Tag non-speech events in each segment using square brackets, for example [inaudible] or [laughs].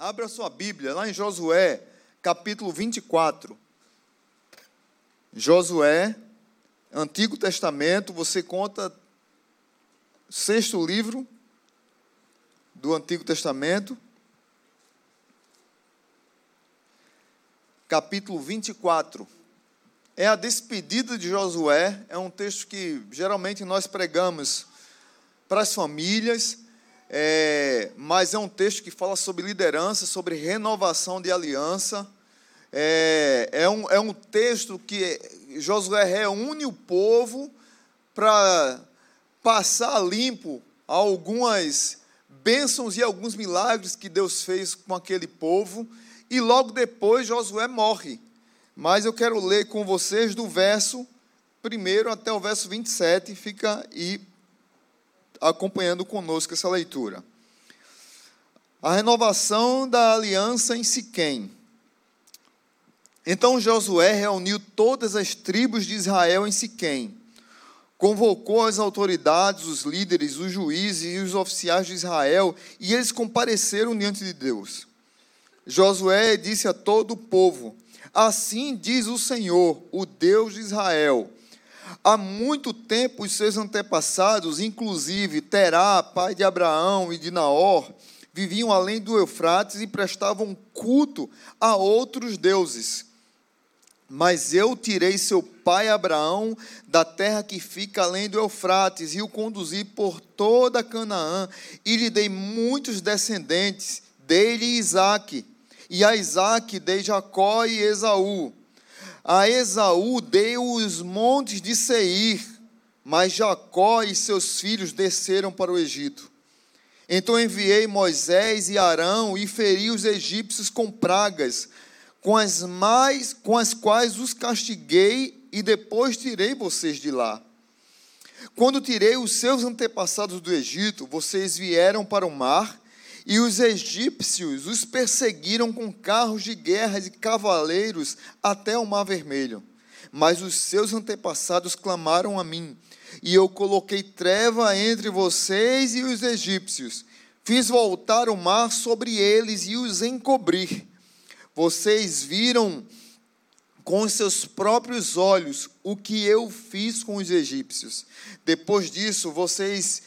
Abra sua Bíblia lá em Josué, capítulo 24. Josué, Antigo Testamento, você conta sexto livro do Antigo Testamento, capítulo 24. É a despedida de Josué, é um texto que geralmente nós pregamos para as famílias é, mas é um texto que fala sobre liderança, sobre renovação de aliança. É, é, um, é um texto que Josué reúne o povo para passar limpo algumas bênçãos e alguns milagres que Deus fez com aquele povo. E logo depois Josué morre. Mas eu quero ler com vocês do verso primeiro até o verso 27. Fica aí acompanhando conosco essa leitura. A renovação da aliança em Siquém. Então Josué reuniu todas as tribos de Israel em Siquém. Convocou as autoridades, os líderes, os juízes e os oficiais de Israel, e eles compareceram diante de Deus. Josué disse a todo o povo: Assim diz o Senhor, o Deus de Israel: Há muito tempo os seus antepassados, inclusive Terá, pai de Abraão e de Naor, viviam além do Eufrates e prestavam culto a outros deuses. Mas eu tirei seu pai Abraão da terra que fica além do Eufrates e o conduzi por toda Canaã e lhe dei muitos descendentes, dele Isaque, e a Isaque dei Jacó e Esaú. A Esaú deu os montes de Seir, mas Jacó e seus filhos desceram para o Egito. Então enviei Moisés e Arão e feri os egípcios com pragas, com as mais com as quais os castiguei e depois tirei vocês de lá. Quando tirei os seus antepassados do Egito, vocês vieram para o mar e os egípcios os perseguiram com carros de guerra e cavaleiros até o Mar Vermelho. Mas os seus antepassados clamaram a mim, e eu coloquei treva entre vocês e os egípcios. Fiz voltar o mar sobre eles e os encobrir. Vocês viram com seus próprios olhos o que eu fiz com os egípcios. Depois disso, vocês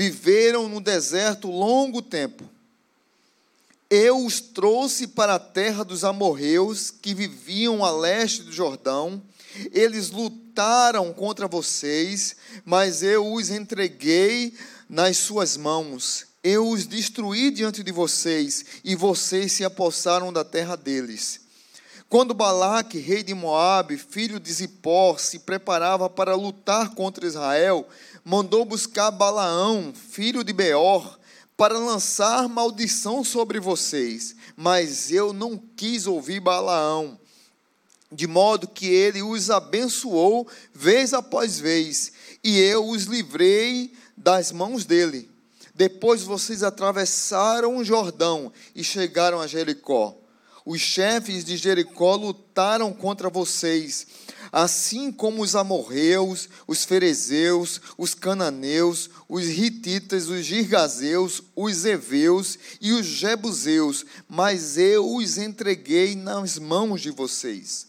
viveram no deserto longo tempo. Eu os trouxe para a terra dos amorreus que viviam a leste do Jordão. Eles lutaram contra vocês, mas eu os entreguei nas suas mãos. Eu os destruí diante de vocês, e vocês se apossaram da terra deles. Quando Balaque, rei de Moabe, filho de Zippor, se preparava para lutar contra Israel, mandou buscar Balaão, filho de Beor, para lançar maldição sobre vocês, mas eu não quis ouvir Balaão, de modo que ele os abençoou vez após vez, e eu os livrei das mãos dele. Depois vocês atravessaram o Jordão e chegaram a Jericó. Os chefes de Jericó lutaram contra vocês assim como os amorreus, os ferezeus, os cananeus, os hititas, os girgazeus, os heveus e os jebuseus, mas eu os entreguei nas mãos de vocês.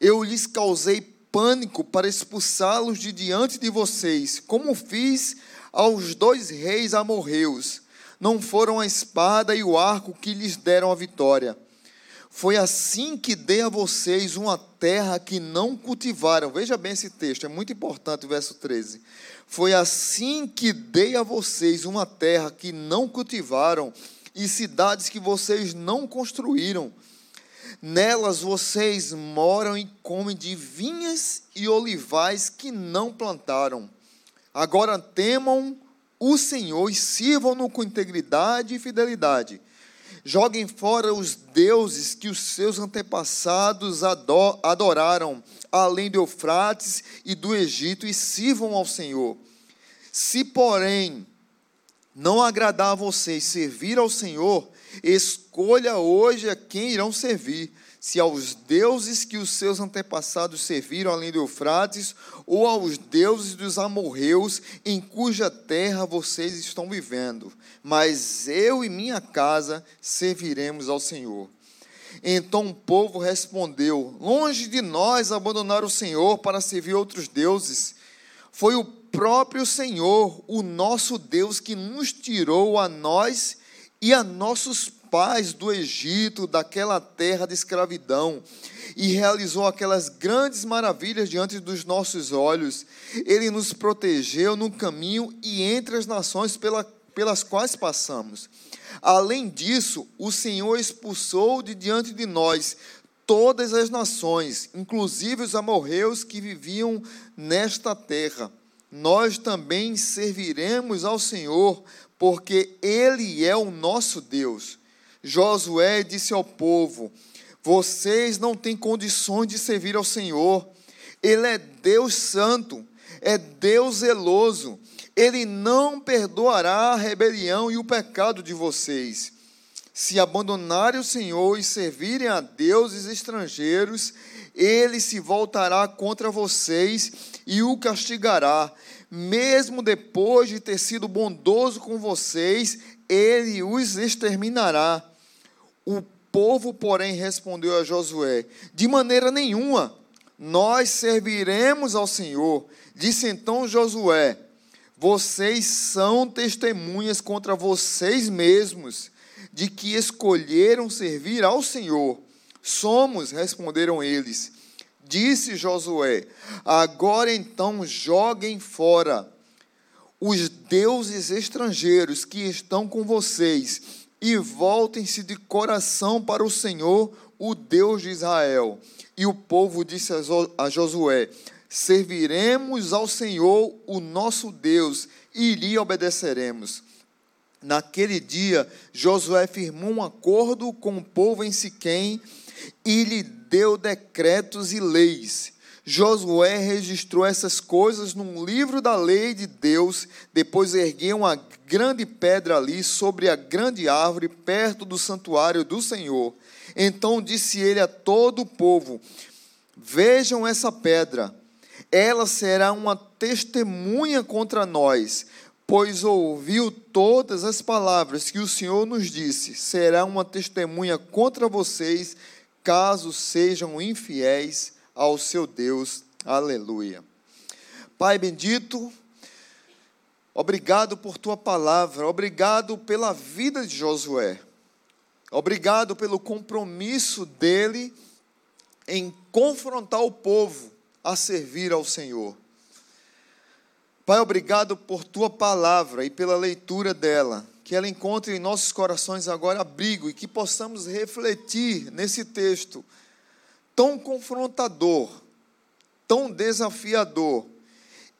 Eu lhes causei pânico para expulsá-los de diante de vocês, como fiz aos dois reis amorreus. Não foram a espada e o arco que lhes deram a vitória foi assim que dei a vocês uma terra que não cultivaram. Veja bem esse texto, é muito importante o verso 13. Foi assim que dei a vocês uma terra que não cultivaram e cidades que vocês não construíram. Nelas vocês moram e comem de vinhas e olivais que não plantaram. Agora temam o Senhor e sirvam-no com integridade e fidelidade Joguem fora os deuses que os seus antepassados adoraram, além do Eufrates e do Egito, e sirvam ao Senhor. Se, porém, não agradar a vocês servir ao Senhor, escolha hoje a quem irão servir se aos deuses que os seus antepassados serviram além do Eufrates, ou aos deuses dos amorreus em cuja terra vocês estão vivendo. Mas eu e minha casa serviremos ao Senhor. Então o povo respondeu: Longe de nós abandonar o Senhor para servir outros deuses. Foi o próprio Senhor, o nosso Deus, que nos tirou a nós e a nossos pais do Egito, daquela terra de escravidão, e realizou aquelas grandes maravilhas diante dos nossos olhos. Ele nos protegeu no caminho e entre as nações pela, pelas quais passamos. Além disso, o Senhor expulsou de diante de nós todas as nações, inclusive os amorreus que viviam nesta terra. Nós também serviremos ao Senhor, porque Ele é o nosso Deus. Josué disse ao povo: Vocês não têm condições de servir ao Senhor. Ele é Deus santo, é Deus zeloso. Ele não perdoará a rebelião e o pecado de vocês. Se abandonarem o Senhor e servirem a deuses estrangeiros, ele se voltará contra vocês e o castigará. Mesmo depois de ter sido bondoso com vocês, ele os exterminará. O povo, porém, respondeu a Josué: De maneira nenhuma, nós serviremos ao Senhor. Disse então Josué: Vocês são testemunhas contra vocês mesmos de que escolheram servir ao Senhor. Somos, responderam eles. Disse Josué: Agora então joguem fora os deuses estrangeiros que estão com vocês e voltem-se de coração para o Senhor, o Deus de Israel. E o povo disse a Josué: Serviremos ao Senhor, o nosso Deus, e lhe obedeceremos. Naquele dia, Josué firmou um acordo com o povo em Siquém e lhe deu decretos e leis Josué registrou essas coisas num livro da lei de Deus, depois ergueu uma grande pedra ali sobre a grande árvore perto do santuário do Senhor. Então disse ele a todo o povo: Vejam essa pedra, ela será uma testemunha contra nós, pois ouviu todas as palavras que o Senhor nos disse. Será uma testemunha contra vocês, caso sejam infiéis ao seu Deus. Aleluia. Pai bendito, obrigado por tua palavra, obrigado pela vida de Josué, obrigado pelo compromisso dele em confrontar o povo a servir ao Senhor. Pai, obrigado por tua palavra e pela leitura dela. Que ela encontre em nossos corações agora abrigo e que possamos refletir nesse texto tão confrontador, tão desafiador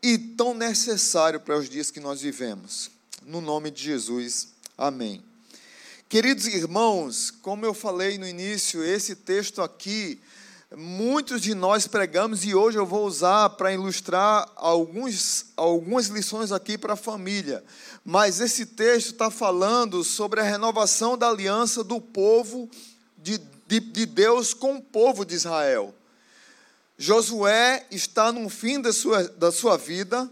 e tão necessário para os dias que nós vivemos. No nome de Jesus, amém. Queridos irmãos, como eu falei no início, esse texto aqui, muitos de nós pregamos e hoje eu vou usar para ilustrar alguns, algumas lições aqui para a família. Mas esse texto está falando sobre a renovação da aliança do povo de de, de Deus com o povo de Israel. Josué está no fim da sua, da sua vida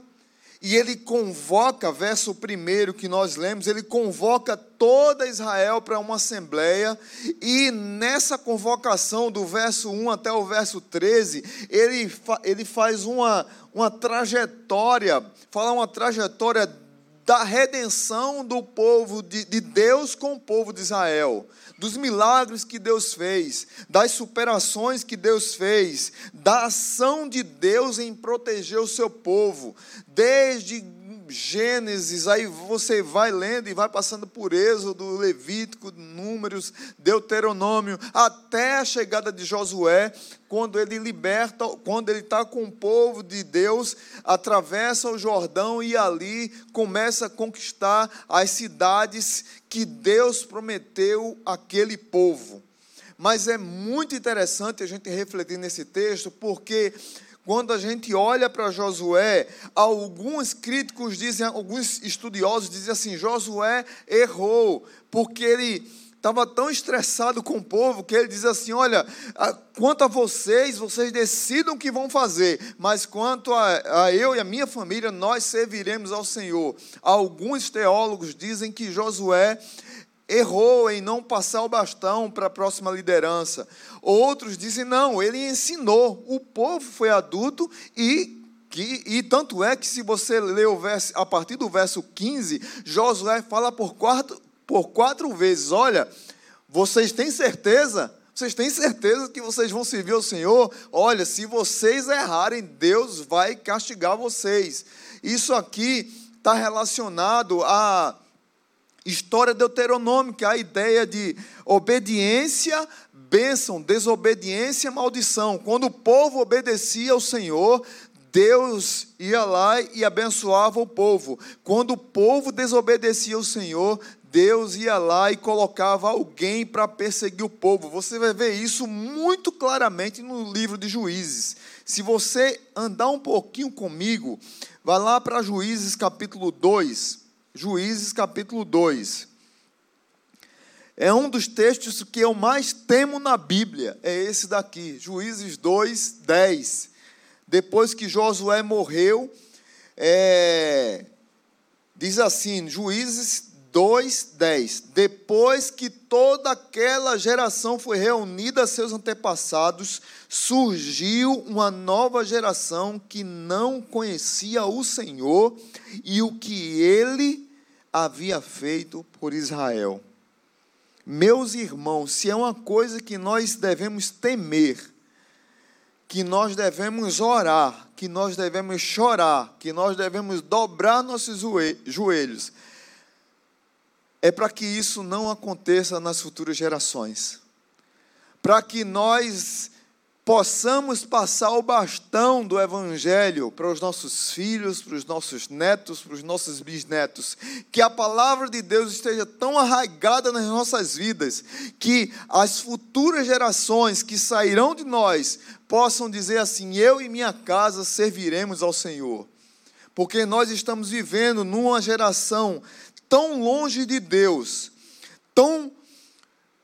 e ele convoca, verso primeiro que nós lemos, ele convoca toda Israel para uma assembleia, e nessa convocação, do verso 1 até o verso 13, ele, ele faz uma, uma trajetória, fala uma trajetória da redenção do povo de, de Deus com o povo de Israel dos milagres que Deus fez, das superações que Deus fez, da ação de Deus em proteger o seu povo, desde Gênesis, aí você vai lendo e vai passando por Êxodo, Levítico, Números, Deuteronômio, até a chegada de Josué, quando ele liberta, quando ele está com o povo de Deus, atravessa o Jordão e ali começa a conquistar as cidades que Deus prometeu àquele povo. Mas é muito interessante a gente refletir nesse texto, porque quando a gente olha para Josué, alguns críticos dizem, alguns estudiosos dizem assim: Josué errou, porque ele estava tão estressado com o povo que ele diz assim: Olha, quanto a vocês, vocês decidam o que vão fazer, mas quanto a, a eu e a minha família, nós serviremos ao Senhor. Alguns teólogos dizem que Josué errou em não passar o bastão para a próxima liderança. Outros dizem, não, ele ensinou. O povo foi adulto e. Que, e tanto é que, se você ler o verso, a partir do verso 15, Josué fala por quatro, por quatro vezes: Olha, vocês têm certeza? Vocês têm certeza que vocês vão servir ao Senhor? Olha, se vocês errarem, Deus vai castigar vocês. Isso aqui está relacionado a História deuteronômica, a ideia de obediência, bênção, desobediência, maldição. Quando o povo obedecia ao Senhor, Deus ia lá e abençoava o povo. Quando o povo desobedecia ao Senhor, Deus ia lá e colocava alguém para perseguir o povo. Você vai ver isso muito claramente no livro de Juízes. Se você andar um pouquinho comigo, vá lá para Juízes capítulo 2. Juízes capítulo 2. É um dos textos que eu mais temo na Bíblia, é esse daqui, Juízes 2, 10. Depois que Josué morreu, é, diz assim, Juízes 2:10. Depois que toda aquela geração foi reunida a seus antepassados, surgiu uma nova geração que não conhecia o Senhor e o que ele havia feito por Israel. Meus irmãos, se é uma coisa que nós devemos temer, que nós devemos orar, que nós devemos chorar, que nós devemos dobrar nossos joelhos, é para que isso não aconteça nas futuras gerações. Para que nós possamos passar o bastão do Evangelho para os nossos filhos, para os nossos netos, para os nossos bisnetos. Que a palavra de Deus esteja tão arraigada nas nossas vidas, que as futuras gerações que sairão de nós possam dizer assim: Eu e minha casa serviremos ao Senhor. Porque nós estamos vivendo numa geração tão longe de Deus, tão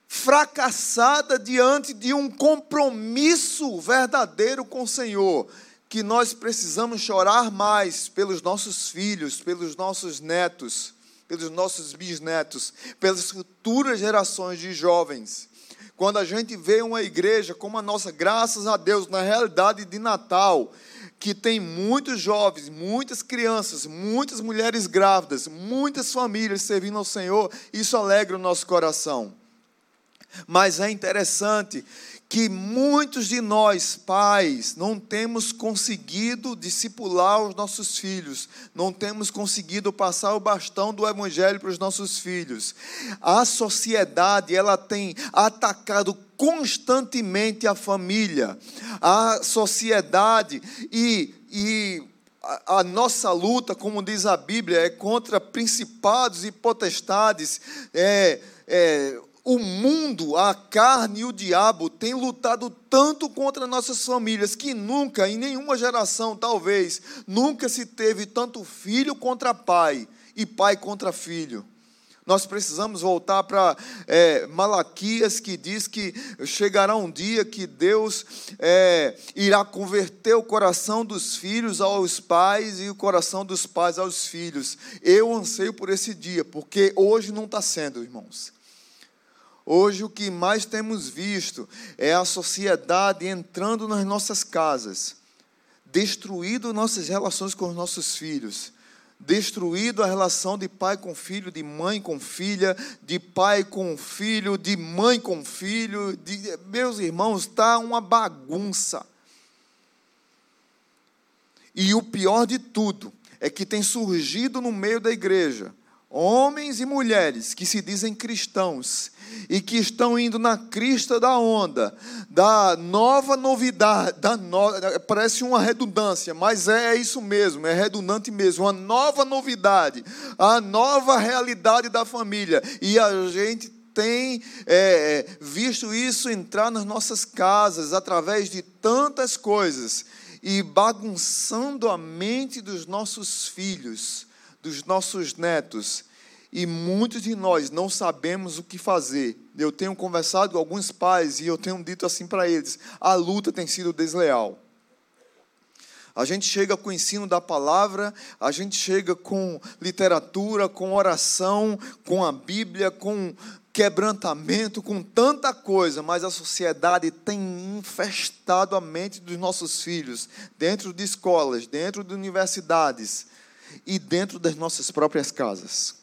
fracassada diante de um compromisso verdadeiro com o Senhor, que nós precisamos chorar mais pelos nossos filhos, pelos nossos netos, pelos nossos bisnetos, pelas futuras gerações de jovens. Quando a gente vê uma igreja como a nossa, graças a Deus, na realidade de Natal, que tem muitos jovens, muitas crianças, muitas mulheres grávidas, muitas famílias servindo ao Senhor, isso alegra o nosso coração. Mas é interessante que muitos de nós, pais, não temos conseguido discipular os nossos filhos, não temos conseguido passar o bastão do evangelho para os nossos filhos. A sociedade, ela tem atacado constantemente a família, a sociedade e, e a, nossa luta, como diz a Bíblia, é contra principados e potestades, é, é mundo, a carne e o diabo têm lutado tanto contra nossas famílias que nunca, em nenhuma geração, talvez, nunca se teve tanto filho contra pai e pai contra filho. Nós precisamos voltar para é, Malaquias, que diz que chegará um dia que Deus é, irá converter o coração dos filhos aos pais e o coração dos pais aos filhos. Eu anseio por esse dia, porque hoje não está sendo, irmãos. Hoje o que mais temos visto é a sociedade entrando nas nossas casas, destruindo nossas relações com os nossos filhos, destruído a relação de pai com filho, de mãe com filha, de pai com filho, de mãe com filho, de, meus irmãos, está uma bagunça. E o pior de tudo é que tem surgido no meio da igreja homens e mulheres que se dizem cristãos e que estão indo na crista da onda, da nova novidade, da no... parece uma redundância, mas é isso mesmo, é redundante mesmo, uma nova novidade, a nova realidade da família, e a gente tem é, visto isso entrar nas nossas casas através de tantas coisas e bagunçando a mente dos nossos filhos dos nossos netos e muitos de nós não sabemos o que fazer. Eu tenho conversado com alguns pais e eu tenho dito assim para eles: a luta tem sido desleal. A gente chega com o ensino da palavra, a gente chega com literatura, com oração, com a Bíblia, com quebrantamento, com tanta coisa, mas a sociedade tem infestado a mente dos nossos filhos, dentro de escolas, dentro de universidades e dentro das nossas próprias casas.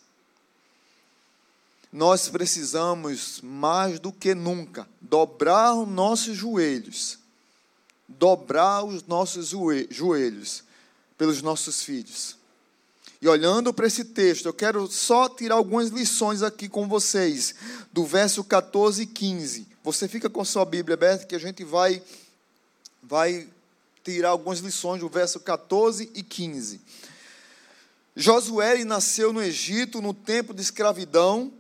Nós precisamos, mais do que nunca, dobrar os nossos joelhos dobrar os nossos joelhos pelos nossos filhos. E olhando para esse texto, eu quero só tirar algumas lições aqui com vocês, do verso 14 e 15. Você fica com sua Bíblia aberta que a gente vai vai tirar algumas lições do verso 14 e 15. Josué nasceu no Egito no tempo de escravidão.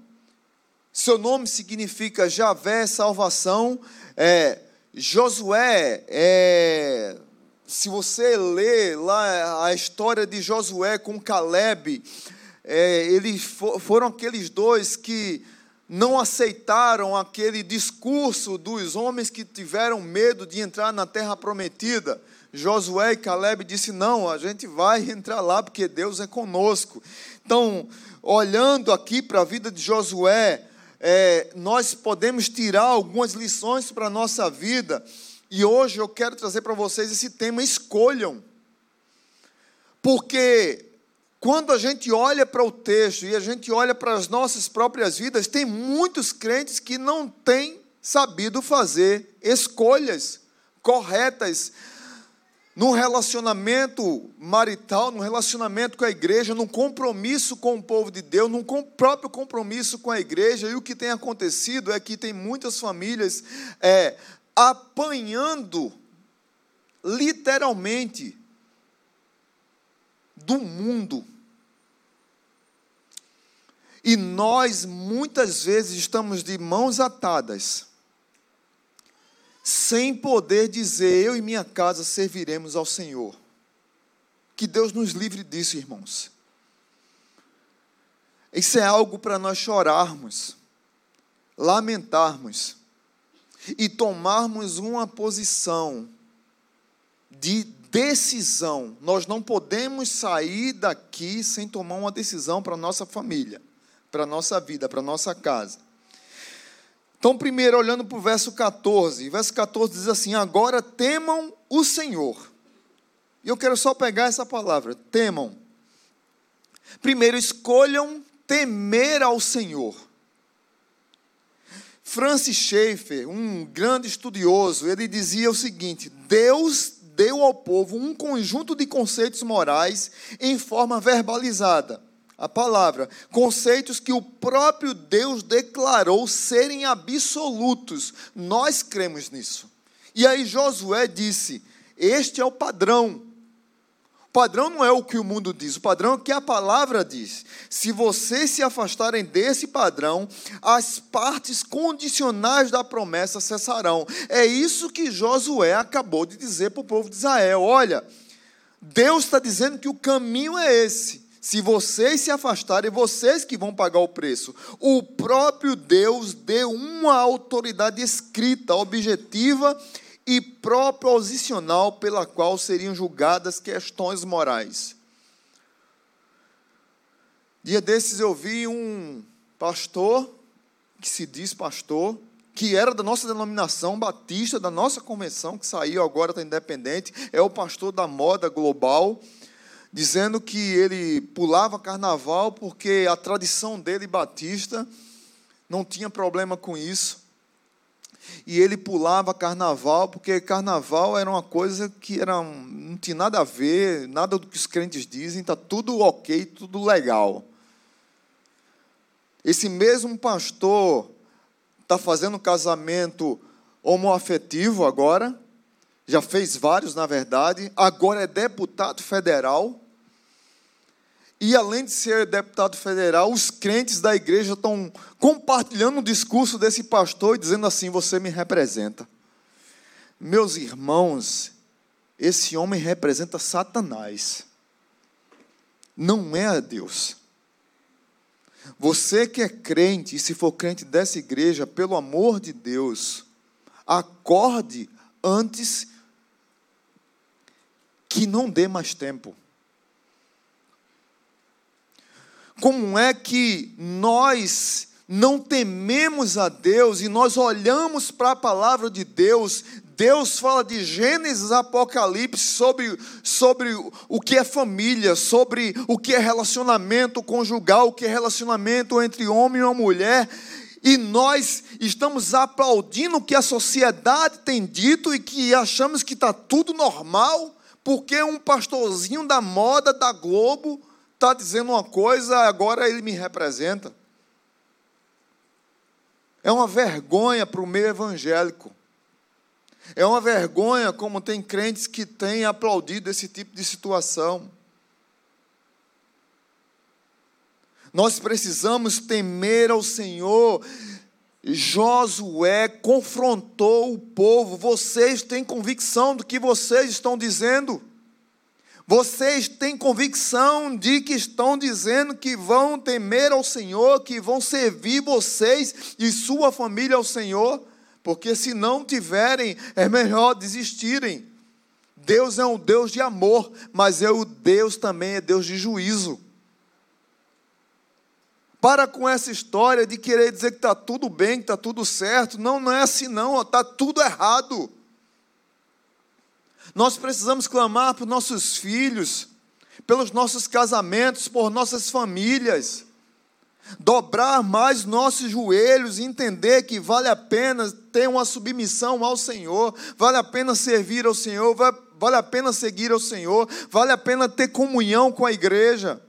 Seu nome significa Javé, salvação. É, Josué, é, se você ler lá a história de Josué com Caleb, é, eles for, foram aqueles dois que não aceitaram aquele discurso dos homens que tiveram medo de entrar na terra prometida. Josué e Caleb disse: "Não, a gente vai [laughs] entrar lá porque Deus é conosco". Então, olhando aqui para a vida de Josué, é, nós podemos tirar algumas lições para a nossa vida. E hoje eu quero trazer para vocês esse tema: escolham. Porque quando a gente olha para o texto e a gente olha para as nossas próprias vidas, tem muitos crentes que não têm sabido fazer escolhas corretas num relacionamento marital, num relacionamento com a igreja, num compromisso com o povo de Deus, num próprio compromisso com a igreja. E o que tem acontecido é que tem muitas famílias é, apanhando, literalmente, do mundo. E nós, muitas vezes, estamos de mãos atadas sem poder dizer: Eu e minha casa serviremos ao Senhor. Que Deus nos livre disso, irmãos. Isso é algo para nós chorarmos, lamentarmos e tomarmos uma posição de decisão. Nós não podemos sair daqui sem tomar uma decisão para nossa família, para nossa vida, para nossa casa. Então, primeiro, olhando para o verso 14, verso 14 diz assim: Agora temam o Senhor. E eu quero só pegar essa palavra, temam. Primeiro, escolham temer ao Senhor. Francis Schaeffer, um grande estudioso, ele dizia o seguinte: Deus deu ao povo um conjunto de conceitos morais em forma verbalizada a palavra, conceitos que o próprio Deus declarou serem absolutos. Nós cremos nisso. E aí Josué disse: Este é o padrão. O padrão não é o que o mundo diz, o padrão é o que a palavra diz. Se vocês se afastarem desse padrão, as partes condicionais da promessa cessarão. É isso que Josué acabou de dizer para o povo de Israel: olha, Deus está dizendo que o caminho é esse. Se vocês se afastarem, vocês que vão pagar o preço. O próprio Deus deu uma autoridade escrita, objetiva e proposicional pela qual seriam julgadas questões morais. Dia desses eu vi um pastor, que se diz pastor, que era da nossa denominação batista, da nossa convenção, que saiu agora, está independente, é o pastor da moda global dizendo que ele pulava carnaval porque a tradição dele, batista, não tinha problema com isso. E ele pulava carnaval porque carnaval era uma coisa que era, não tinha nada a ver, nada do que os crentes dizem, está tudo ok, tudo legal. Esse mesmo pastor está fazendo casamento homoafetivo agora, já fez vários, na verdade, agora é deputado federal. E além de ser deputado federal, os crentes da igreja estão compartilhando o discurso desse pastor e dizendo assim: Você me representa. Meus irmãos, esse homem representa Satanás, não é a Deus. Você que é crente, e se for crente dessa igreja, pelo amor de Deus, acorde antes que não dê mais tempo. Como é que nós não tememos a Deus e nós olhamos para a palavra de Deus, Deus fala de Gênesis Apocalipse sobre, sobre o que é família, sobre o que é relacionamento conjugal, o que é relacionamento entre homem e mulher, e nós estamos aplaudindo o que a sociedade tem dito e que achamos que está tudo normal, porque um pastorzinho da moda da Globo está dizendo uma coisa, agora ele me representa. É uma vergonha para o meio evangélico. É uma vergonha como tem crentes que têm aplaudido esse tipo de situação. Nós precisamos temer ao Senhor. Josué confrontou o povo. Vocês têm convicção do que vocês estão dizendo? Vocês têm convicção de que estão dizendo que vão temer ao Senhor, que vão servir vocês e sua família ao Senhor? Porque se não tiverem, é melhor desistirem. Deus é um Deus de amor, mas é o Deus também é Deus de juízo. Para com essa história de querer dizer que está tudo bem, que está tudo certo. Não, não é assim não, está tudo errado. Nós precisamos clamar por nossos filhos, pelos nossos casamentos, por nossas famílias. Dobrar mais nossos joelhos entender que vale a pena ter uma submissão ao Senhor, vale a pena servir ao Senhor, vale a pena seguir ao Senhor, vale a pena ter comunhão com a igreja.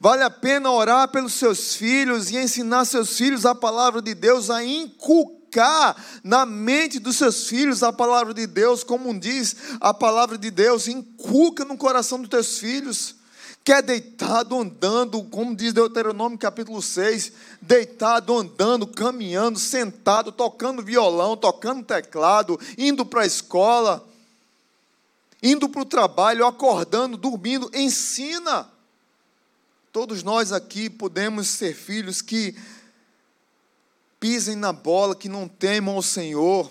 Vale a pena orar pelos seus filhos e ensinar seus filhos a palavra de Deus, a inculcar na mente dos seus filhos a palavra de Deus, como diz a palavra de Deus, inculca no coração dos teus filhos. Quer deitado andando, como diz Deuteronômio capítulo 6, deitado andando, caminhando, sentado, tocando violão, tocando teclado, indo para a escola, indo para o trabalho, acordando, dormindo, ensina. Todos nós aqui podemos ser filhos que pisem na bola, que não temam o Senhor.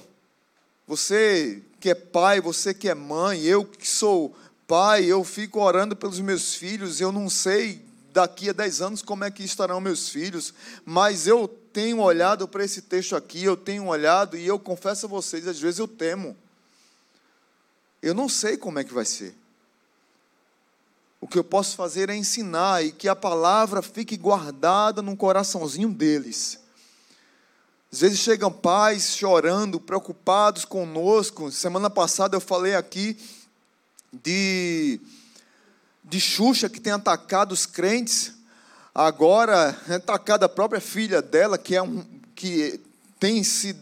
Você que é pai, você que é mãe, eu que sou pai, eu fico orando pelos meus filhos, eu não sei daqui a 10 anos como é que estarão meus filhos, mas eu tenho olhado para esse texto aqui, eu tenho olhado e eu confesso a vocês, às vezes eu temo. Eu não sei como é que vai ser. O que eu posso fazer é ensinar e que a palavra fique guardada no coraçãozinho deles às vezes chegam pais chorando, preocupados conosco. Semana passada eu falei aqui de, de Xuxa que tem atacado os crentes. Agora, atacado a própria filha dela, que, é um, que tem se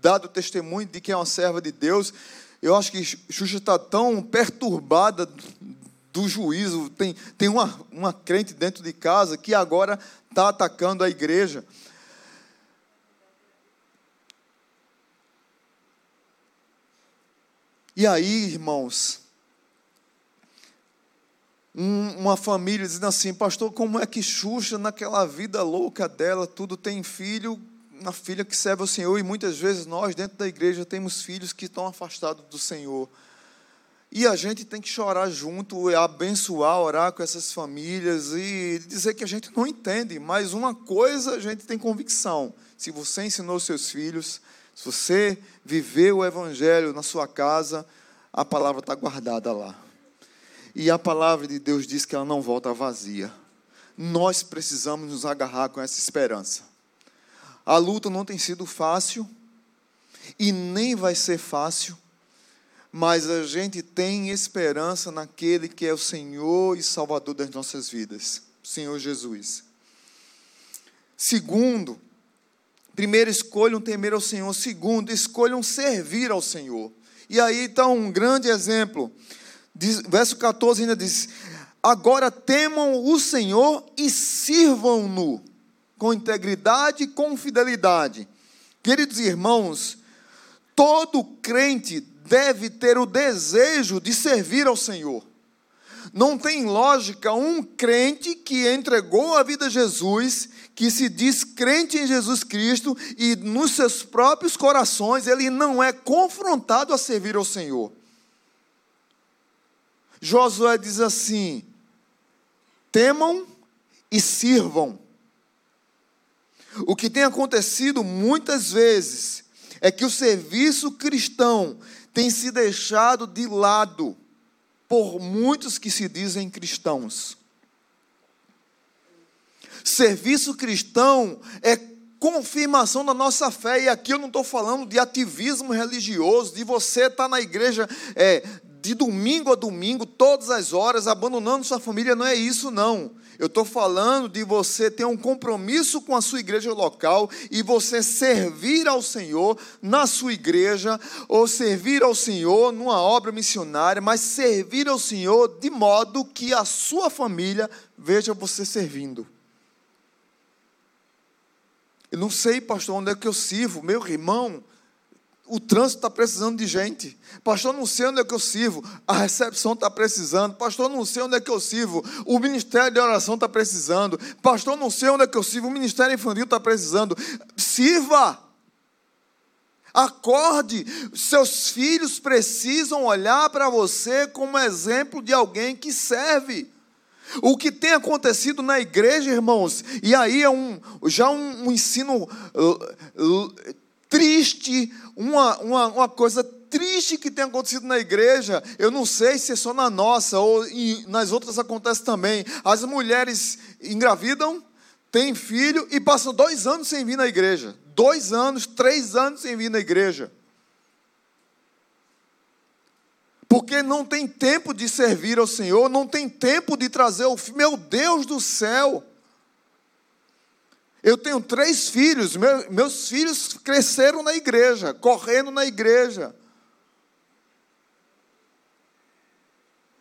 dado testemunho de que é uma serva de Deus. Eu acho que Xuxa está tão perturbada do juízo. Tem, tem uma, uma crente dentro de casa que agora está atacando a igreja. E aí, irmãos, um, uma família dizendo assim, pastor, como é que Xuxa, naquela vida louca dela, tudo tem filho, uma filha que serve ao Senhor, e muitas vezes nós, dentro da igreja, temos filhos que estão afastados do Senhor. E a gente tem que chorar junto, abençoar, orar com essas famílias e dizer que a gente não entende, mas uma coisa a gente tem convicção: se você ensinou seus filhos, se você viver o Evangelho na sua casa, a palavra está guardada lá. E a palavra de Deus diz que ela não volta vazia. Nós precisamos nos agarrar com essa esperança. A luta não tem sido fácil e nem vai ser fácil, mas a gente tem esperança naquele que é o Senhor e Salvador das nossas vidas, Senhor Jesus. Segundo, Primeiro, escolham temer ao Senhor. Segundo, escolham servir ao Senhor. E aí está um grande exemplo. Diz, verso 14 ainda diz: Agora temam o Senhor e sirvam-no com integridade e com fidelidade. Queridos irmãos, todo crente deve ter o desejo de servir ao Senhor. Não tem lógica um crente que entregou a vida a Jesus, que se diz crente em Jesus Cristo e nos seus próprios corações ele não é confrontado a servir ao Senhor. Josué diz assim: temam e sirvam. O que tem acontecido muitas vezes é que o serviço cristão tem se deixado de lado por muitos que se dizem cristãos. Serviço cristão é confirmação da nossa fé, e aqui eu não estou falando de ativismo religioso, de você estar tá na igreja é, de domingo a domingo, todas as horas, abandonando sua família, não é isso, não. Eu estou falando de você ter um compromisso com a sua igreja local e você servir ao Senhor na sua igreja, ou servir ao Senhor numa obra missionária, mas servir ao Senhor de modo que a sua família veja você servindo. Eu não sei, pastor, onde é que eu sirvo. Meu irmão, o trânsito está precisando de gente. Pastor, não sei onde é que eu sirvo. A recepção está precisando. Pastor, não sei onde é que eu sirvo. O ministério de oração está precisando. Pastor, não sei onde é que eu sirvo. O ministério infantil está precisando. Sirva. Acorde. Seus filhos precisam olhar para você como exemplo de alguém que serve. O que tem acontecido na igreja, irmãos, e aí é um, já um, um ensino uh, uh, triste, uma, uma, uma coisa triste que tem acontecido na igreja, eu não sei se é só na nossa ou nas outras acontece também. As mulheres engravidam, têm filho e passam dois anos sem vir na igreja. Dois anos, três anos sem vir na igreja. Porque não tem tempo de servir ao Senhor, não tem tempo de trazer o filho. Meu Deus do céu! Eu tenho três filhos, meus, filhos cresceram na igreja, correndo na igreja.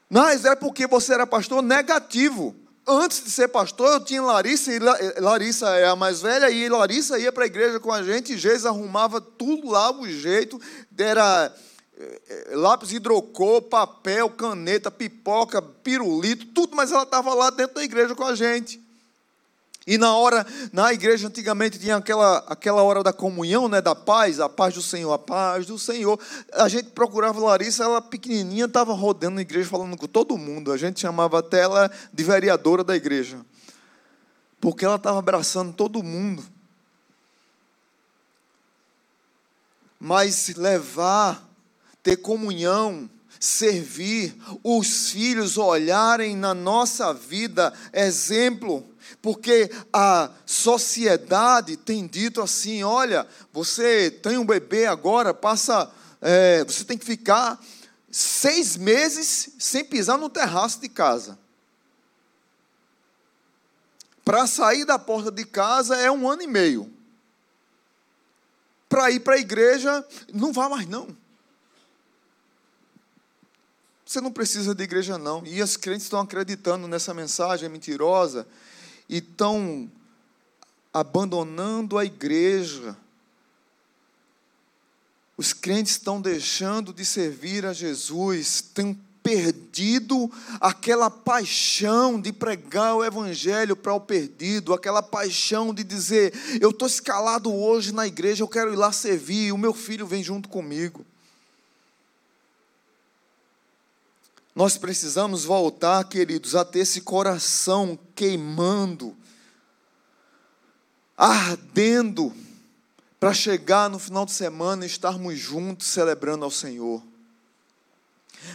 Mas é porque você era pastor negativo. Antes de ser pastor, eu tinha Larissa, e Larissa é a mais velha, e Larissa ia para a igreja com a gente, e Geis arrumava tudo lá, o jeito, era eh, eh, lápis hidrocor, papel, caneta, pipoca, pirulito, tudo, mas ela estava lá dentro da igreja com a gente. E na hora, na igreja antigamente tinha aquela, aquela hora da comunhão, né, da paz, a paz do Senhor, a paz do Senhor. A gente procurava Larissa, ela pequenininha, estava rodando na igreja falando com todo mundo. A gente chamava até ela de vereadora da igreja. Porque ela estava abraçando todo mundo. Mas levar, ter comunhão, servir, os filhos olharem na nossa vida exemplo porque a sociedade tem dito assim: olha, você tem um bebê agora, passa, é, você tem que ficar seis meses sem pisar no terraço de casa. Para sair da porta de casa é um ano e meio. Para ir para a igreja, não vá mais não. Você não precisa de igreja não. E as crentes estão acreditando nessa mensagem mentirosa e estão abandonando a igreja. Os crentes estão deixando de servir a Jesus, têm perdido aquela paixão de pregar o evangelho para o perdido, aquela paixão de dizer: eu estou escalado hoje na igreja, eu quero ir lá servir, o meu filho vem junto comigo. Nós precisamos voltar, queridos, a ter esse coração queimando, ardendo, para chegar no final de semana e estarmos juntos celebrando ao Senhor.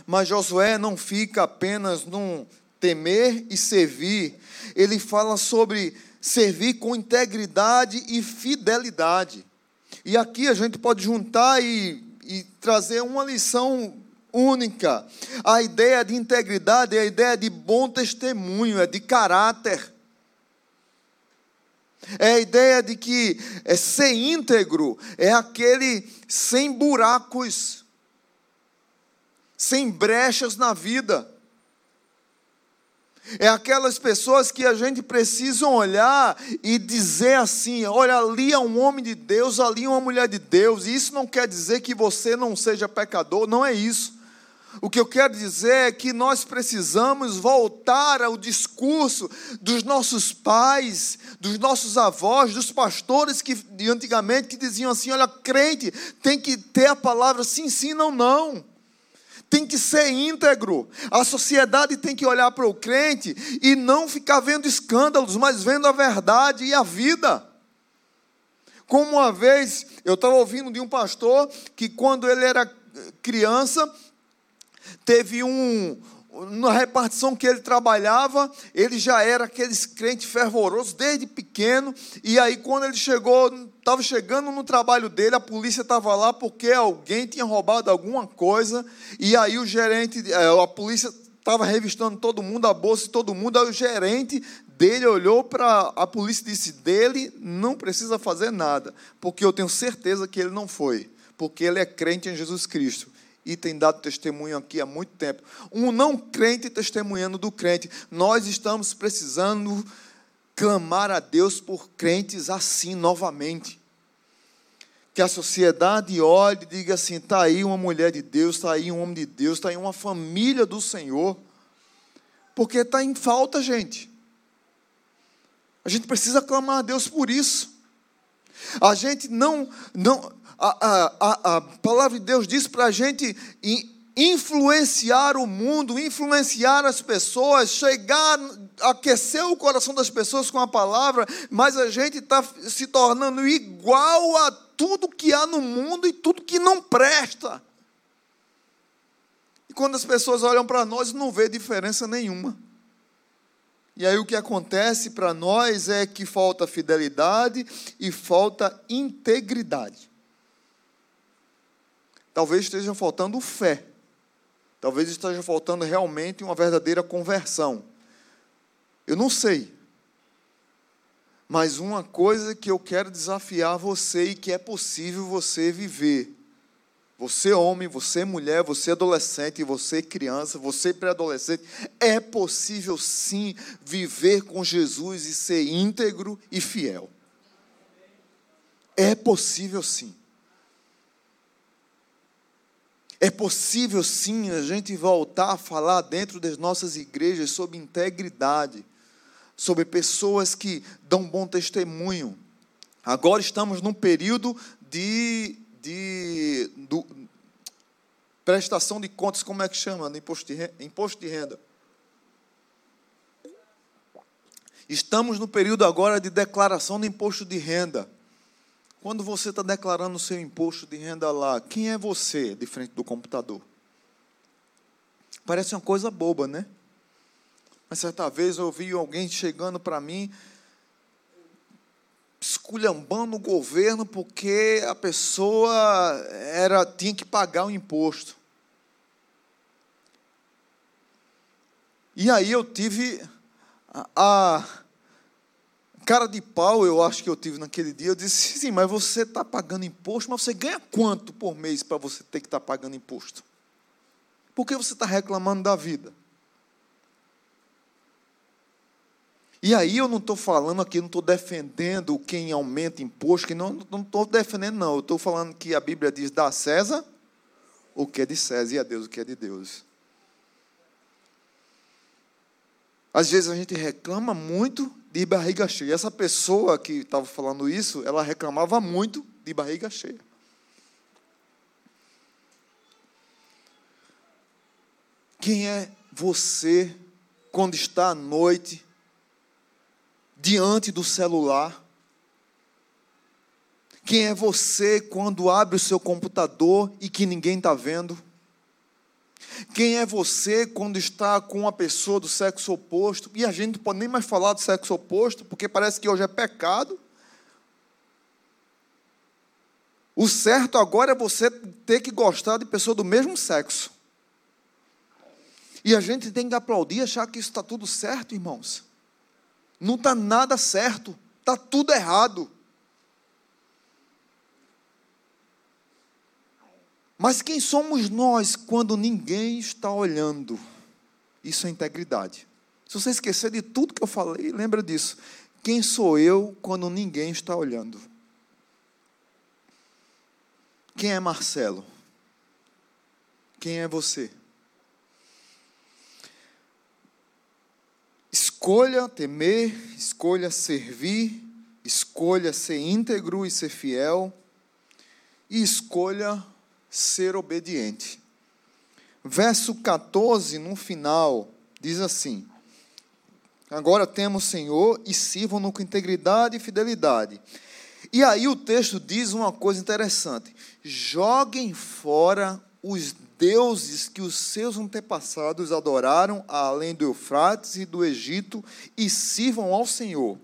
Mas Josué não fica apenas num temer e servir, ele fala sobre servir com integridade e fidelidade. E aqui a gente pode juntar e, e trazer uma lição única. A ideia de integridade é a ideia de bom testemunho, é de caráter. É a ideia de que é ser íntegro é aquele sem buracos, sem brechas na vida. É aquelas pessoas que a gente precisa olhar e dizer assim: olha, ali é um homem de Deus, ali é uma mulher de Deus. E isso não quer dizer que você não seja pecador, não é isso. O que eu quero dizer é que nós precisamos voltar ao discurso dos nossos pais, dos nossos avós, dos pastores que de antigamente que diziam assim: olha, crente tem que ter a palavra sim, sim, não, não. Tem que ser íntegro. A sociedade tem que olhar para o crente e não ficar vendo escândalos, mas vendo a verdade e a vida. Como uma vez eu estava ouvindo de um pastor que, quando ele era criança, teve um. Na repartição que ele trabalhava, ele já era aqueles crente fervoroso desde pequeno. E aí, quando ele chegou, estava chegando no trabalho dele, a polícia estava lá porque alguém tinha roubado alguma coisa. E aí, o gerente, é, a polícia estava revistando todo mundo, a bolsa de todo mundo. Aí, o gerente dele olhou para a polícia e disse: dele não precisa fazer nada, porque eu tenho certeza que ele não foi, porque ele é crente em Jesus Cristo e tem dado testemunho aqui há muito tempo. Um não crente testemunhando do crente. Nós estamos precisando clamar a Deus por crentes assim novamente. Que a sociedade olhe e diga assim: está aí uma mulher de Deus, está aí um homem de Deus, está aí uma família do Senhor. Porque está em falta, gente. A gente precisa clamar a Deus por isso. A gente não, não a, a, a palavra de Deus diz para a gente influenciar o mundo, influenciar as pessoas, chegar, aquecer o coração das pessoas com a palavra, mas a gente está se tornando igual a tudo que há no mundo e tudo que não presta. E quando as pessoas olham para nós, não vê diferença nenhuma. E aí o que acontece para nós é que falta fidelidade e falta integridade. Talvez esteja faltando fé. Talvez esteja faltando realmente uma verdadeira conversão. Eu não sei. Mas uma coisa que eu quero desafiar você e que é possível você viver. Você homem, você mulher, você adolescente, você criança, você pré-adolescente, é possível sim viver com Jesus e ser íntegro e fiel. É possível sim. É possível sim a gente voltar a falar dentro das nossas igrejas sobre integridade, sobre pessoas que dão bom testemunho. Agora estamos num período de, de do, prestação de contas, como é que chama? No imposto de renda. Imposto de renda. Estamos no período agora de declaração de imposto de renda. Quando você está declarando o seu imposto de renda lá, quem é você de frente do computador? Parece uma coisa boba, né? Mas certa vez eu ouvi alguém chegando para mim, esculhambando o governo porque a pessoa era tinha que pagar o imposto. E aí eu tive a, a cara de pau eu acho que eu tive naquele dia. Eu disse: sim, mas você está pagando imposto, mas você ganha quanto por mês para você ter que estar tá pagando imposto? Por que você está reclamando da vida? E aí eu não estou falando aqui, não estou defendendo quem aumenta imposto, que não estou defendendo, não. Eu estou falando que a Bíblia diz: dá a César o que é de César e a Deus o que é de Deus. Às vezes a gente reclama muito de barriga cheia. Essa pessoa que estava falando isso, ela reclamava muito de barriga cheia. Quem é você quando está à noite diante do celular? Quem é você quando abre o seu computador e que ninguém está vendo? Quem é você quando está com uma pessoa do sexo oposto? E a gente não pode nem mais falar do sexo oposto, porque parece que hoje é pecado. O certo agora é você ter que gostar de pessoa do mesmo sexo. E a gente tem que aplaudir, achar que isso está tudo certo, irmãos. Não está nada certo, está tudo errado. Mas quem somos nós quando ninguém está olhando? Isso é integridade. Se você esquecer de tudo que eu falei, lembra disso. Quem sou eu quando ninguém está olhando? Quem é Marcelo? Quem é você? Escolha temer, escolha servir, escolha ser íntegro e ser fiel, e escolha ser obediente. Verso 14, no final, diz assim: Agora temos Senhor e sirvam-no com integridade e fidelidade. E aí o texto diz uma coisa interessante: joguem fora os deuses que os seus antepassados adoraram além do Eufrates e do Egito e sirvam ao Senhor.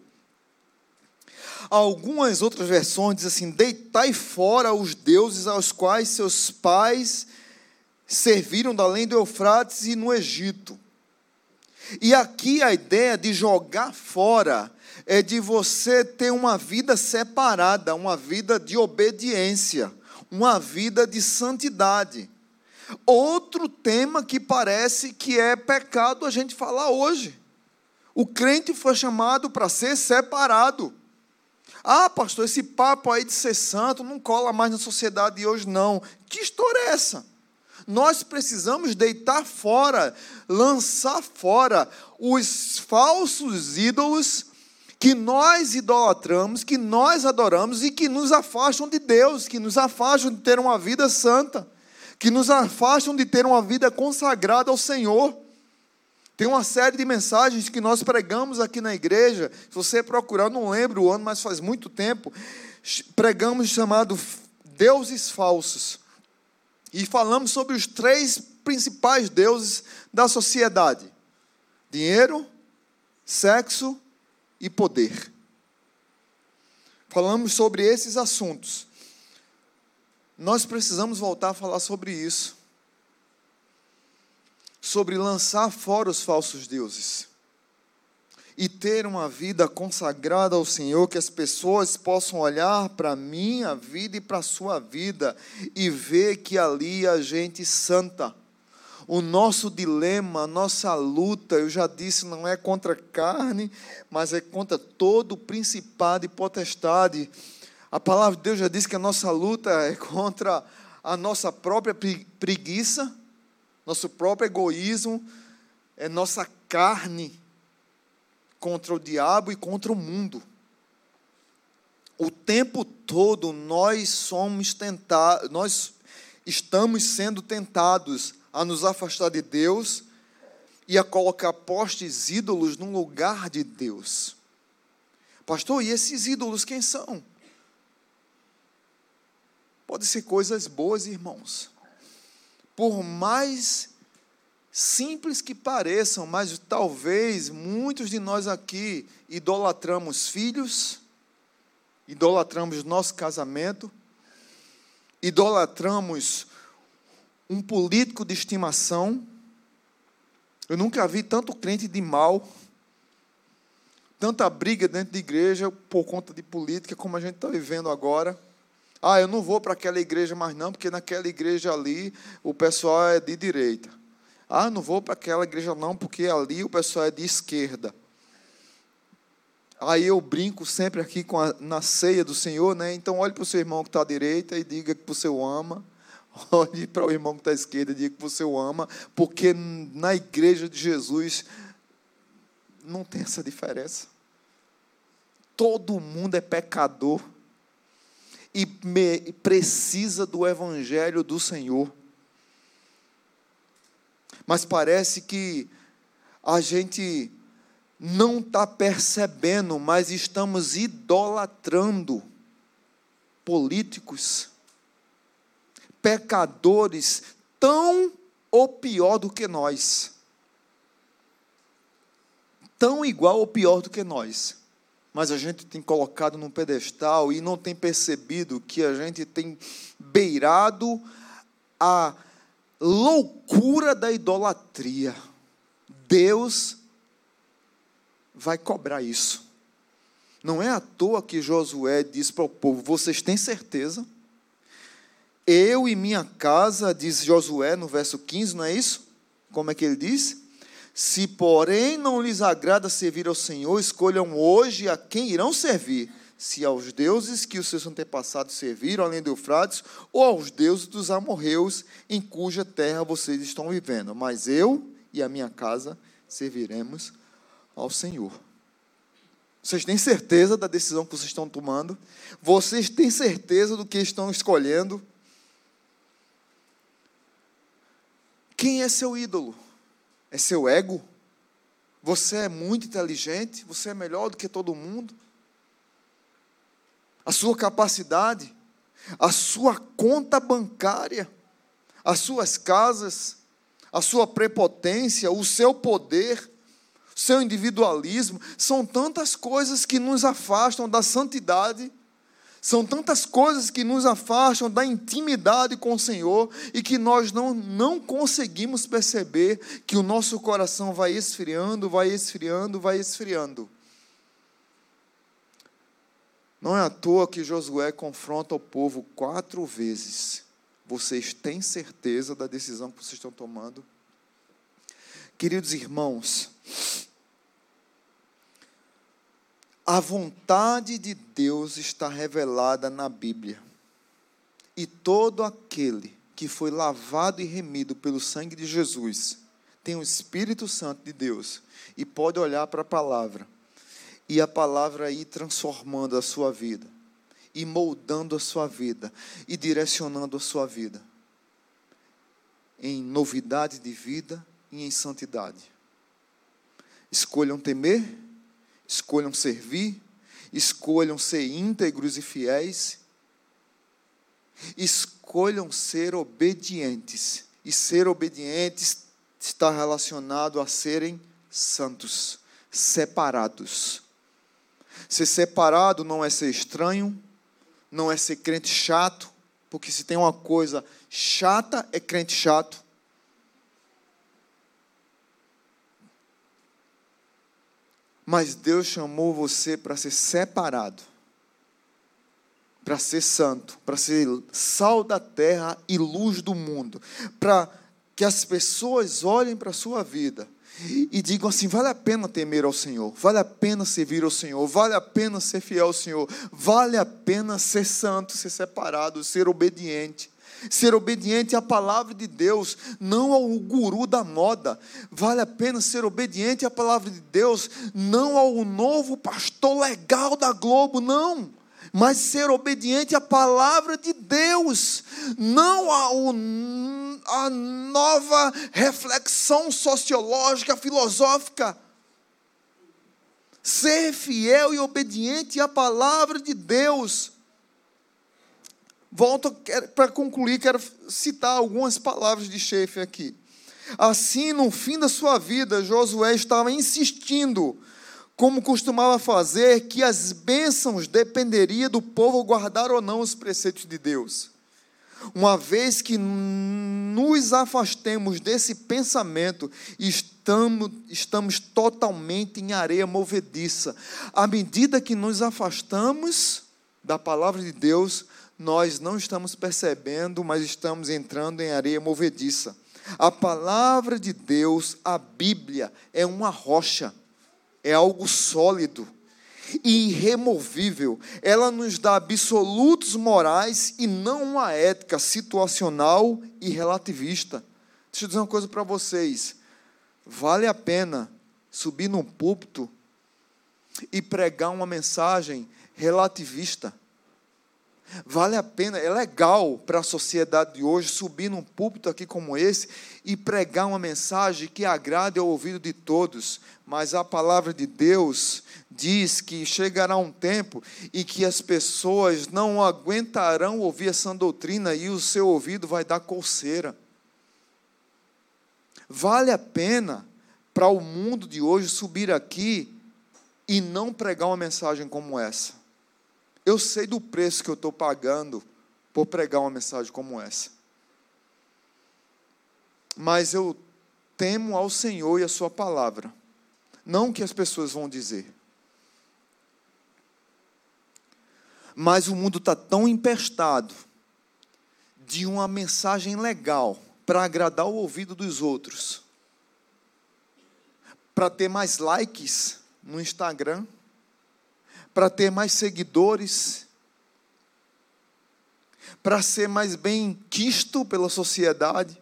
Algumas outras versões dizem assim: deitai fora os deuses aos quais seus pais serviram da além do Eufrates e no Egito. E aqui a ideia de jogar fora é de você ter uma vida separada, uma vida de obediência, uma vida de santidade. Outro tema que parece que é pecado a gente falar hoje. O crente foi chamado para ser separado. Ah, pastor, esse papo aí de ser santo não cola mais na sociedade de hoje, não. Que história é essa? Nós precisamos deitar fora, lançar fora os falsos ídolos que nós idolatramos, que nós adoramos e que nos afastam de Deus, que nos afastam de ter uma vida santa, que nos afastam de ter uma vida consagrada ao Senhor. Tem uma série de mensagens que nós pregamos aqui na igreja. Se você procurar, não lembro o ano, mas faz muito tempo. Pregamos chamado Deuses Falsos. E falamos sobre os três principais deuses da sociedade: dinheiro, sexo e poder. Falamos sobre esses assuntos. Nós precisamos voltar a falar sobre isso sobre lançar fora os falsos deuses e ter uma vida consagrada ao Senhor, que as pessoas possam olhar para a minha vida e para a sua vida e ver que ali a gente santa. O nosso dilema, a nossa luta, eu já disse, não é contra carne, mas é contra todo principado e potestade. A palavra de Deus já disse que a nossa luta é contra a nossa própria preguiça, nosso próprio egoísmo, é nossa carne contra o diabo e contra o mundo. O tempo todo nós somos tentados, nós estamos sendo tentados a nos afastar de Deus e a colocar postes ídolos no lugar de Deus. Pastor, e esses ídolos quem são? Pode ser coisas boas, irmãos por mais simples que pareçam, mas talvez muitos de nós aqui idolatramos filhos, idolatramos nosso casamento, idolatramos um político de estimação. Eu nunca vi tanto crente de mal, tanta briga dentro de igreja por conta de política como a gente está vivendo agora. Ah, eu não vou para aquela igreja mais não, porque naquela igreja ali o pessoal é de direita. Ah, não vou para aquela igreja não, porque ali o pessoal é de esquerda. Aí eu brinco sempre aqui com a, na ceia do Senhor, né? Então olhe para o seu irmão que está à direita e diga que o ama. [laughs] Olhe para o irmão que está à esquerda e diga que o ama, porque na igreja de Jesus não tem essa diferença. Todo mundo é pecador e precisa do Evangelho do Senhor. Mas parece que a gente não está percebendo, mas estamos idolatrando políticos, pecadores, tão ou pior do que nós. Tão igual ou pior do que nós mas a gente tem colocado num pedestal e não tem percebido que a gente tem beirado a loucura da idolatria. Deus vai cobrar isso. Não é à toa que Josué disse para o povo: vocês têm certeza? Eu e minha casa, diz Josué no verso 15, não é isso? Como é que ele diz? Se, porém, não lhes agrada servir ao Senhor, escolham hoje a quem irão servir, se aos deuses que os seus antepassados serviram, além do Eufrates, ou aos deuses dos amorreus, em cuja terra vocês estão vivendo. Mas eu e a minha casa serviremos ao Senhor. Vocês têm certeza da decisão que vocês estão tomando? Vocês têm certeza do que estão escolhendo? Quem é seu ídolo? É seu ego? Você é muito inteligente? Você é melhor do que todo mundo? A sua capacidade? A sua conta bancária? As suas casas? A sua prepotência? O seu poder? seu individualismo, são tantas coisas que nos afastam da santidade, são tantas coisas que nos afastam da intimidade com o Senhor e que nós não, não conseguimos perceber que o nosso coração vai esfriando, vai esfriando, vai esfriando. Não é à toa que Josué confronta o povo quatro vezes. Vocês têm certeza da decisão que vocês estão tomando? Queridos irmãos, A vontade de Deus está revelada na Bíblia. E todo aquele que foi lavado e remido pelo sangue de Jesus tem o Espírito Santo de Deus e pode olhar para a palavra e a palavra ir transformando a sua vida, e moldando a sua vida, e direcionando a sua vida em novidade de vida e em santidade. Escolham temer escolham servir, escolham ser íntegros e fiéis, escolham ser obedientes. E ser obedientes está relacionado a serem santos, separados. Ser separado não é ser estranho, não é ser crente chato, porque se tem uma coisa chata, é crente chato. Mas Deus chamou você para ser separado, para ser santo, para ser sal da terra e luz do mundo, para que as pessoas olhem para a sua vida e digam assim: vale a pena temer ao Senhor, vale a pena servir ao Senhor, vale a pena ser fiel ao Senhor, vale a pena ser santo, ser separado, ser obediente ser obediente à palavra de Deus, não ao guru da moda. Vale a pena ser obediente à palavra de Deus, não ao novo pastor legal da Globo, não. Mas ser obediente à palavra de Deus, não ao, à nova reflexão sociológica, filosófica. Ser fiel e obediente à palavra de Deus. Volto para concluir, quero citar algumas palavras de Schaefer aqui. Assim, no fim da sua vida, Josué estava insistindo, como costumava fazer, que as bênçãos dependeria do povo guardar ou não os preceitos de Deus. Uma vez que nos afastemos desse pensamento, estamos, estamos totalmente em areia movediça. À medida que nos afastamos da palavra de Deus, nós não estamos percebendo, mas estamos entrando em areia movediça. A palavra de Deus, a Bíblia, é uma rocha, é algo sólido e irremovível. Ela nos dá absolutos morais e não uma ética situacional e relativista. Deixa eu dizer uma coisa para vocês. Vale a pena subir num púlpito e pregar uma mensagem relativista. Vale a pena, é legal para a sociedade de hoje subir num púlpito aqui como esse e pregar uma mensagem que agrade ao ouvido de todos, mas a palavra de Deus diz que chegará um tempo em que as pessoas não aguentarão ouvir essa doutrina e o seu ouvido vai dar coceira. Vale a pena para o mundo de hoje subir aqui e não pregar uma mensagem como essa. Eu sei do preço que eu estou pagando por pregar uma mensagem como essa. Mas eu temo ao Senhor e a Sua palavra, não o que as pessoas vão dizer. Mas o mundo está tão empestado de uma mensagem legal para agradar o ouvido dos outros, para ter mais likes no Instagram para ter mais seguidores, para ser mais bem quisto pela sociedade.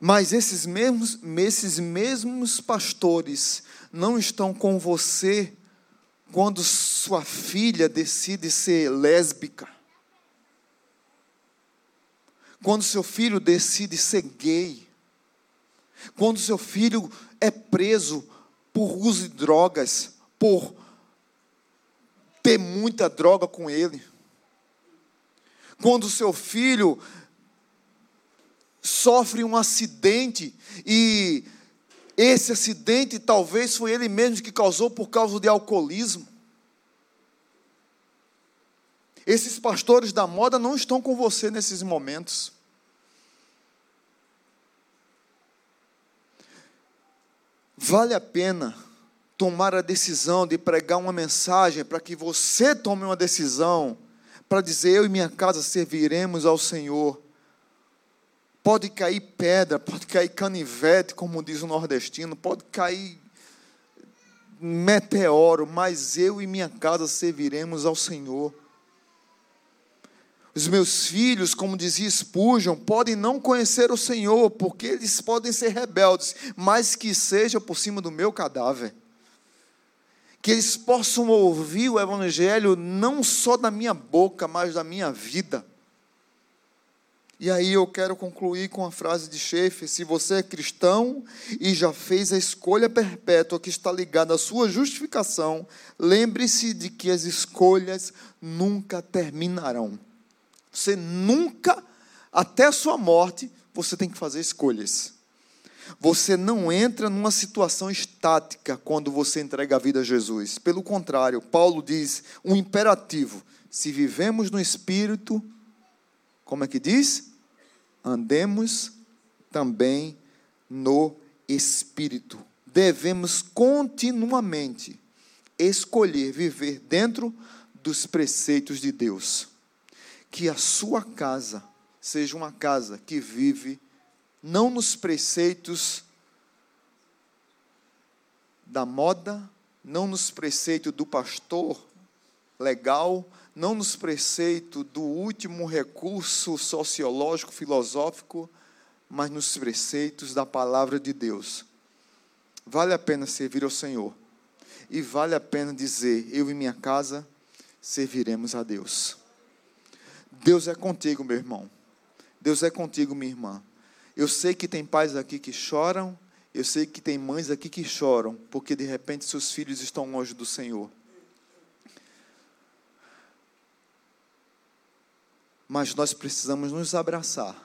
Mas esses mesmos, esses mesmos pastores não estão com você quando sua filha decide ser lésbica. Quando seu filho decide ser gay. Quando seu filho é preso por uso de drogas, por ter muita droga com ele. Quando seu filho sofre um acidente e esse acidente talvez foi ele mesmo que causou por causa de alcoolismo. Esses pastores da moda não estão com você nesses momentos. Vale a pena tomar a decisão de pregar uma mensagem para que você tome uma decisão para dizer: Eu e minha casa serviremos ao Senhor. Pode cair pedra, pode cair canivete, como diz o nordestino, pode cair meteoro, mas eu e minha casa serviremos ao Senhor. Os meus filhos, como dizia Spurgeon, podem não conhecer o Senhor, porque eles podem ser rebeldes, mas que seja por cima do meu cadáver. Que eles possam ouvir o Evangelho não só da minha boca, mas da minha vida. E aí eu quero concluir com a frase de Schaeffer: se você é cristão e já fez a escolha perpétua que está ligada à sua justificação, lembre-se de que as escolhas nunca terminarão. Você nunca, até a sua morte, você tem que fazer escolhas. Você não entra numa situação estática quando você entrega a vida a Jesus. Pelo contrário, Paulo diz um imperativo: se vivemos no Espírito, como é que diz? andemos também no Espírito. Devemos continuamente escolher viver dentro dos preceitos de Deus. Que a sua casa seja uma casa que vive não nos preceitos da moda, não nos preceitos do pastor legal, não nos preceito do último recurso sociológico, filosófico, mas nos preceitos da palavra de Deus. Vale a pena servir ao Senhor. E vale a pena dizer: eu e minha casa serviremos a Deus. Deus é contigo, meu irmão. Deus é contigo, minha irmã. Eu sei que tem pais aqui que choram, eu sei que tem mães aqui que choram, porque de repente seus filhos estão longe do Senhor. mas nós precisamos nos abraçar,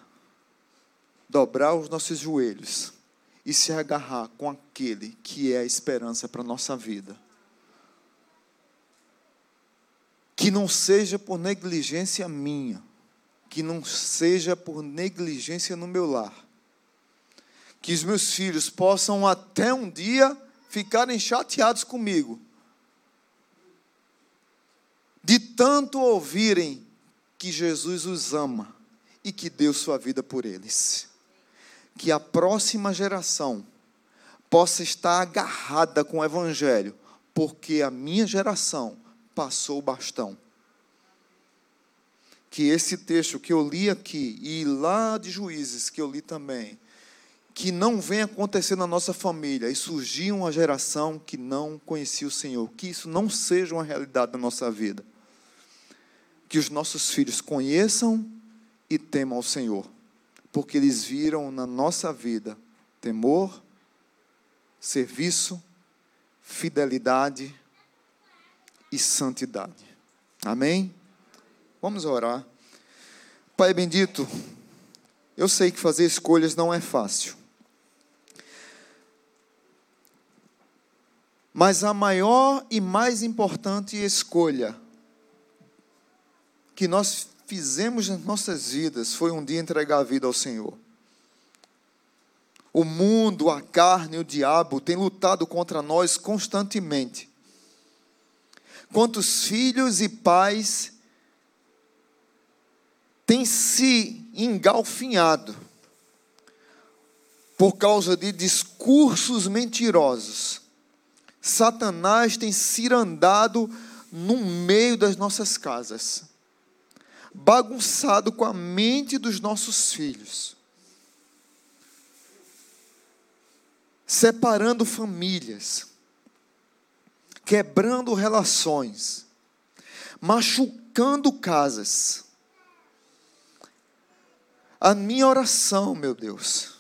dobrar os nossos joelhos e se agarrar com aquele que é a esperança para a nossa vida. Que não seja por negligência minha, que não seja por negligência no meu lar. Que os meus filhos possam até um dia ficarem chateados comigo, de tanto ouvirem que Jesus os ama e que deu sua vida por eles. Que a próxima geração possa estar agarrada com o Evangelho, porque a minha geração passou o bastão. Que esse texto que eu li aqui, e lá de Juízes que eu li também, que não venha acontecer na nossa família e surgir uma geração que não conhecia o Senhor, que isso não seja uma realidade na nossa vida que os nossos filhos conheçam e temam ao Senhor, porque eles viram na nossa vida temor, serviço, fidelidade e santidade. Amém? Vamos orar. Pai bendito, eu sei que fazer escolhas não é fácil. Mas a maior e mais importante escolha que nós fizemos nas nossas vidas foi um dia entregar a vida ao Senhor. O mundo, a carne, o diabo têm lutado contra nós constantemente. Quantos filhos e pais têm se engalfinhado por causa de discursos mentirosos. Satanás tem cirandado no meio das nossas casas bagunçado com a mente dos nossos filhos. separando famílias, quebrando relações, machucando casas. A minha oração, meu Deus,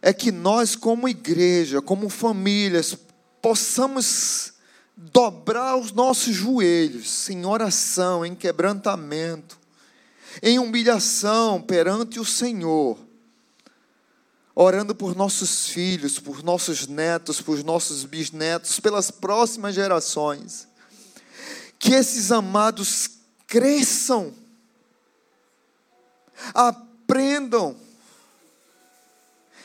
é que nós, como igreja, como famílias, possamos dobrar os nossos joelhos em oração, em quebrantamento, em humilhação perante o Senhor, orando por nossos filhos, por nossos netos, por nossos bisnetos, pelas próximas gerações. Que esses amados cresçam, aprendam,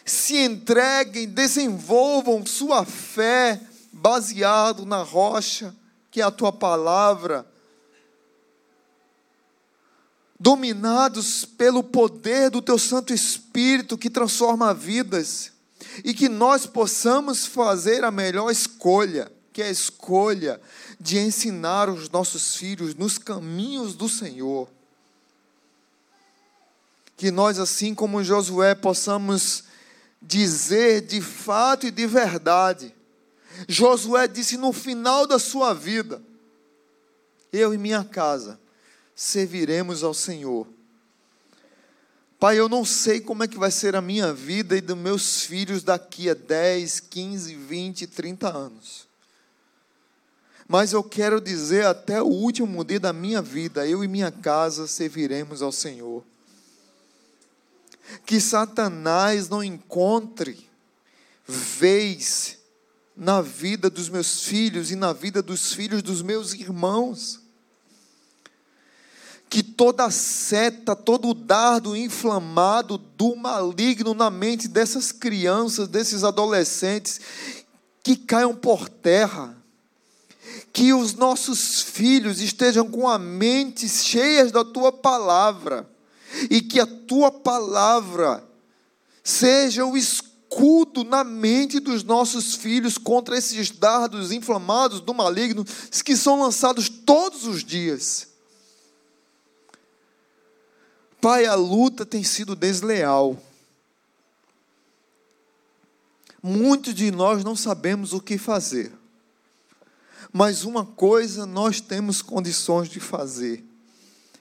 se entreguem, desenvolvam sua fé baseado na rocha, que é a tua palavra, dominados pelo poder do teu Santo Espírito que transforma vidas, e que nós possamos fazer a melhor escolha, que é a escolha de ensinar os nossos filhos nos caminhos do Senhor. Que nós, assim como Josué, possamos dizer de fato e de verdade, Josué disse no final da sua vida: Eu e minha casa serviremos ao Senhor. Pai, eu não sei como é que vai ser a minha vida e dos meus filhos daqui a 10, 15, 20, 30 anos. Mas eu quero dizer até o último dia da minha vida, eu e minha casa serviremos ao Senhor. Que Satanás não encontre vez na vida dos meus filhos e na vida dos filhos dos meus irmãos. Que toda seta, todo dardo inflamado do maligno na mente dessas crianças, desses adolescentes, que caiam por terra. Que os nossos filhos estejam com a mente cheias da tua palavra. E que a tua palavra seja o escudo escudo na mente dos nossos filhos contra esses dardos inflamados do maligno que são lançados todos os dias. Pai, a luta tem sido desleal. Muitos de nós não sabemos o que fazer. Mas uma coisa nós temos condições de fazer: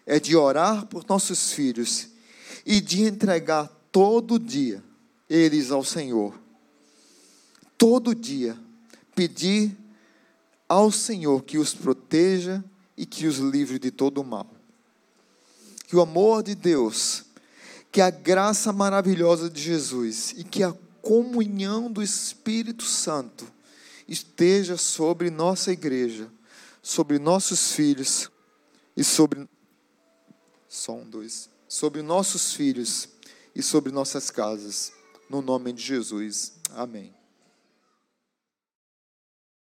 é de orar por nossos filhos e de entregar todo dia eles ao Senhor. Todo dia, pedir ao Senhor que os proteja e que os livre de todo o mal. Que o amor de Deus, que a graça maravilhosa de Jesus e que a comunhão do Espírito Santo esteja sobre nossa igreja, sobre nossos filhos e sobre só um, dois, sobre nossos filhos e sobre nossas casas no nome de Jesus. Amém.